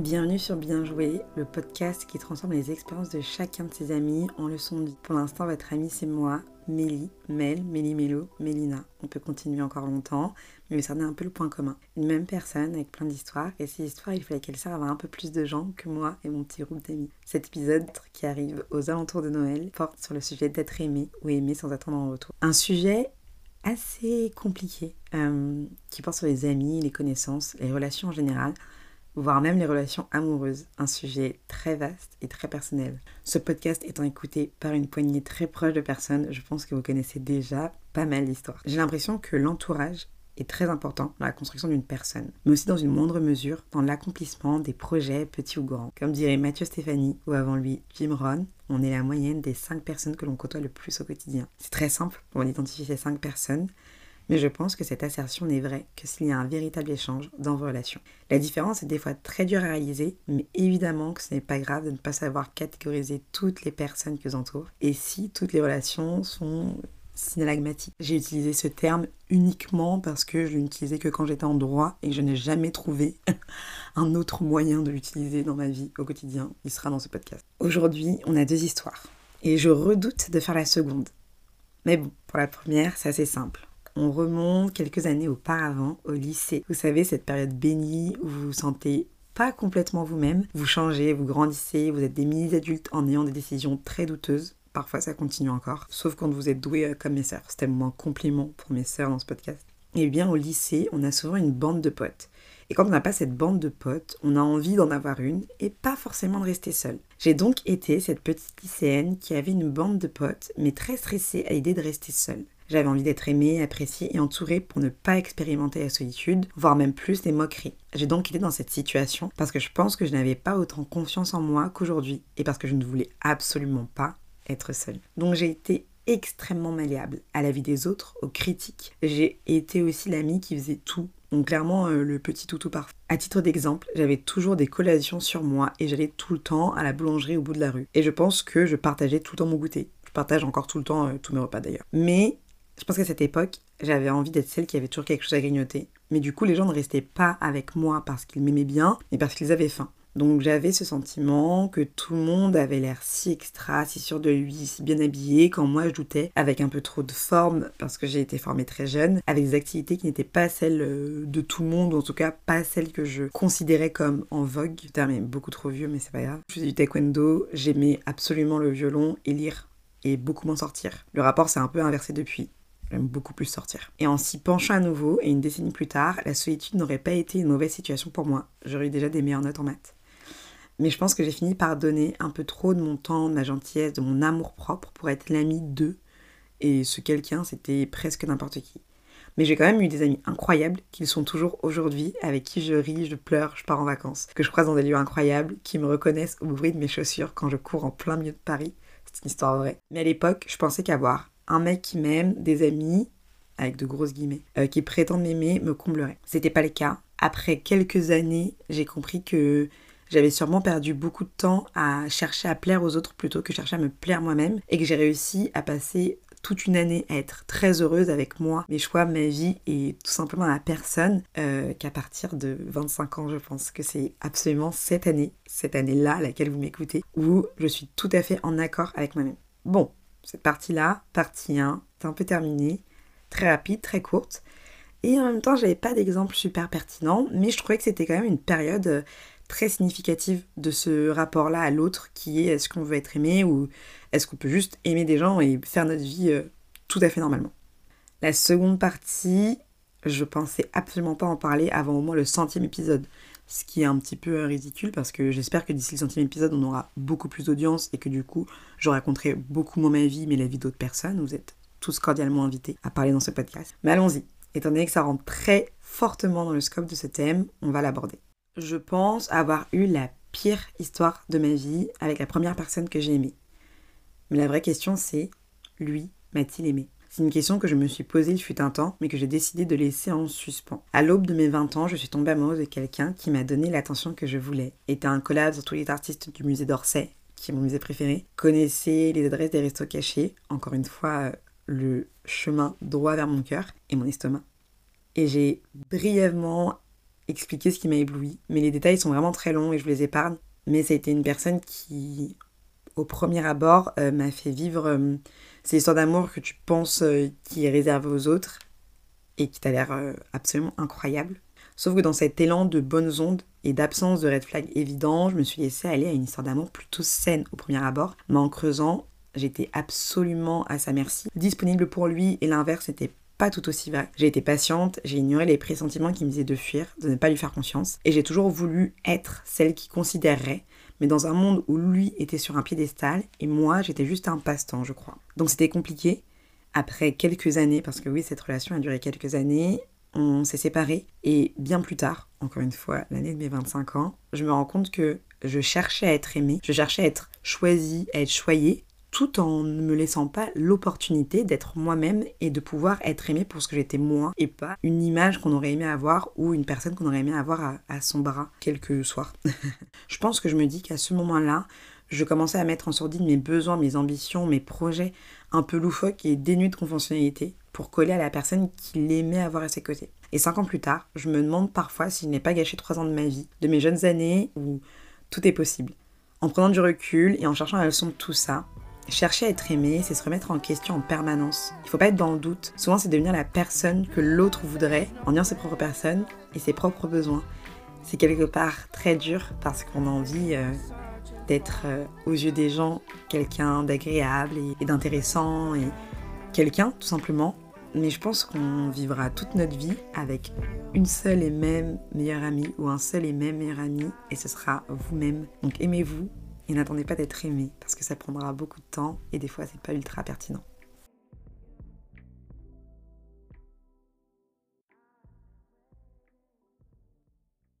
Bienvenue sur Bien Joué, le podcast qui transforme les expériences de chacun de ses amis en leçons de vie. Pour l'instant, votre ami c'est moi, Mélie, Mel, Mélie Mélo, Mélina. On peut continuer encore longtemps, mais ça a un peu le point commun. Une même personne avec plein d'histoires, et ces histoires, il fallait qu'elles servent à un peu plus de gens que moi et mon petit groupe d'amis. Cet épisode qui arrive aux alentours de Noël porte sur le sujet d'être aimé ou aimé sans attendre en retour. Un sujet assez compliqué euh, qui porte sur les amis, les connaissances, les relations en général voire même les relations amoureuses, un sujet très vaste et très personnel. Ce podcast étant écouté par une poignée très proche de personnes, je pense que vous connaissez déjà pas mal d'histoires. J'ai l'impression que l'entourage est très important dans la construction d'une personne, mais aussi dans une moindre mesure dans l'accomplissement des projets petits ou grands. Comme dirait Mathieu Stéphanie ou avant lui Jim Rohn, on est la moyenne des 5 personnes que l'on côtoie le plus au quotidien. C'est très simple pour identifier ces 5 personnes mais je pense que cette assertion n'est vraie que s'il y a un véritable échange dans vos relations. La différence est des fois très dure à réaliser, mais évidemment que ce n'est pas grave de ne pas savoir catégoriser toutes les personnes qui vous entourent, et si toutes les relations sont synalagmatiques. J'ai utilisé ce terme uniquement parce que je l'utilisais que quand j'étais en droit et que je n'ai jamais trouvé un autre moyen de l'utiliser dans ma vie au quotidien. Il sera dans ce podcast. Aujourd'hui, on a deux histoires. Et je redoute de faire la seconde. Mais bon, pour la première, c'est assez simple on remonte quelques années auparavant au lycée. Vous savez, cette période bénie où vous vous sentez pas complètement vous-même, vous changez, vous grandissez, vous êtes des mini-adultes en ayant des décisions très douteuses. Parfois ça continue encore, sauf quand vous êtes doué euh, comme mes sœurs. C'était mon compliment pour mes sœurs dans ce podcast. Eh bien au lycée, on a souvent une bande de potes. Et quand on n'a pas cette bande de potes, on a envie d'en avoir une et pas forcément de rester seul. J'ai donc été cette petite lycéenne qui avait une bande de potes, mais très stressée à l'idée de rester seule. J'avais envie d'être aimée, appréciée et entourée pour ne pas expérimenter la solitude, voire même plus des moqueries. J'ai donc été dans cette situation parce que je pense que je n'avais pas autant confiance en moi qu'aujourd'hui et parce que je ne voulais absolument pas être seule. Donc j'ai été extrêmement malléable à la vie des autres, aux critiques. J'ai été aussi l'amie qui faisait tout. Donc clairement euh, le petit toutou parfait. À titre d'exemple, j'avais toujours des collations sur moi et j'allais tout le temps à la boulangerie au bout de la rue. Et je pense que je partageais tout le temps mon goûter. Je partage encore tout le temps euh, tous mes repas d'ailleurs. Mais je pense qu'à cette époque, j'avais envie d'être celle qui avait toujours quelque chose à grignoter. Mais du coup, les gens ne restaient pas avec moi parce qu'ils m'aimaient bien, mais parce qu'ils avaient faim. Donc j'avais ce sentiment que tout le monde avait l'air si extra, si sûr de lui, si bien habillé, quand moi je doutais, avec un peu trop de forme, parce que j'ai été formée très jeune, avec des activités qui n'étaient pas celles euh, de tout le monde, ou en tout cas pas celles que je considérais comme en vogue. Terme est beaucoup trop vieux, mais c'est pas grave. Je faisais du taekwondo, j'aimais absolument le violon et lire, et beaucoup moins sortir. Le rapport s'est un peu inversé depuis. J'aime beaucoup plus sortir. Et en s'y penchant à nouveau, et une décennie plus tard, la solitude n'aurait pas été une mauvaise situation pour moi. J'aurais eu déjà des meilleures notes en maths. Mais je pense que j'ai fini par donner un peu trop de mon temps, de ma gentillesse, de mon amour propre pour être l'ami d'eux. Et ce quelqu'un, c'était presque n'importe qui. Mais j'ai quand même eu des amis incroyables qu'ils sont toujours aujourd'hui, avec qui je ris, je pleure, je pars en vacances, que je croise dans des lieux incroyables, qui me reconnaissent au bruit de mes chaussures quand je cours en plein milieu de Paris. C'est une histoire vraie. Mais à l'époque, je pensais qu'avoir un mec qui m'aime, des amis, avec de grosses guillemets, euh, qui prétendent m'aimer, me comblerait. C'était pas le cas. Après quelques années, j'ai compris que j'avais sûrement perdu beaucoup de temps à chercher à plaire aux autres plutôt que chercher à me plaire moi-même et que j'ai réussi à passer toute une année à être très heureuse avec moi, mes choix, ma vie et tout simplement la personne euh, qu'à partir de 25 ans, je pense que c'est absolument cette année, cette année-là laquelle vous m'écoutez, où je suis tout à fait en accord avec moi-même. Bon, cette partie-là, partie 1, c'est un peu terminée, très rapide, très courte. Et en même temps, j'avais pas d'exemple super pertinent, mais je trouvais que c'était quand même une période euh, très significative de ce rapport-là à l'autre, qui est est-ce qu'on veut être aimé ou est-ce qu'on peut juste aimer des gens et faire notre vie euh, tout à fait normalement. La seconde partie, je pensais absolument pas en parler avant au moins le centième épisode ce qui est un petit peu ridicule parce que j'espère que d'ici le centième épisode, on aura beaucoup plus d'audience et que du coup, je raconterai beaucoup moins ma vie, mais la vie d'autres personnes. Vous êtes tous cordialement invités à parler dans ce podcast. Mais allons-y. Étant donné que ça rentre très fortement dans le scope de ce thème, on va l'aborder. Je pense avoir eu la pire histoire de ma vie avec la première personne que j'ai aimée. Mais la vraie question c'est, lui m'a-t-il aimé c'est une question que je me suis posée il fut un temps, mais que j'ai décidé de laisser en suspens. À l'aube de mes 20 ans, je suis tombée amoureuse de quelqu'un qui m'a donné l'attention que je voulais. Était un collab sur tous les artistes du musée d'Orsay, qui est mon musée préféré. Connaissez les adresses des restos cachés. Encore une fois, le chemin droit vers mon cœur et mon estomac. Et j'ai brièvement expliquer ce qui m'a ébloui. Mais les détails sont vraiment très longs et je vous les épargne. Mais ça a été une personne qui, au premier abord, euh, m'a fait vivre euh, ces histoires d'amour que tu penses euh, qui est réservé aux autres et qui t'a l'air absolument incroyable. Sauf que dans cet élan de bonnes ondes et d'absence de red flag évident, je me suis laissée aller à une histoire d'amour plutôt saine au premier abord. Mais en creusant, j'étais absolument à sa merci, disponible pour lui et l'inverse n'était pas tout aussi vrai. J'ai été patiente, j'ai ignoré les pressentiments qui me disaient de fuir, de ne pas lui faire confiance, et j'ai toujours voulu être celle qui considérerait, mais dans un monde où lui était sur un piédestal et moi j'étais juste un passe-temps, je crois. Donc c'était compliqué. Après quelques années, parce que oui, cette relation a duré quelques années, on s'est séparés et bien plus tard, encore une fois, l'année de mes 25 ans, je me rends compte que je cherchais à être aimée, je cherchais à être choisie, à être choyée, tout en ne me laissant pas l'opportunité d'être moi-même et de pouvoir être aimée pour ce que j'étais moi et pas une image qu'on aurait aimé avoir ou une personne qu'on aurait aimé avoir à, son bras quelques soirs. je pense que je me dis qu'à ce moment-là, je commençais à mettre en sourdine mes besoins, mes ambitions, mes projets un peu loufoques et dénués de conventionnalité pour coller à la personne qu'il aimait avoir à ses côtés. Et cinq ans plus tard, je me demande parfois si je n'ai pas gâché trois ans de ma vie, de mes jeunes années où tout est possible. En prenant du recul et en cherchant la leçon de tout ça, chercher à être aimé, c'est se remettre en question en permanence. Il faut pas être dans le doute. Souvent, c'est devenir la personne que l'autre voudrait en ayant ses propres personnes et ses propres besoins. C'est quelque part très dur parce qu'on a envie euh, d'être euh, aux yeux des gens quelqu'un d'agréable et d'intéressant et quelqu'un tout simplement. Mais je pense qu'on vivra toute notre vie avec une seule et même meilleure amie ou un seul et même meilleur ami et ce sera vous-même. Donc aimez-vous et n'attendez pas d'être aimé parce que ça prendra beaucoup de temps et des fois c'est pas ultra pertinent.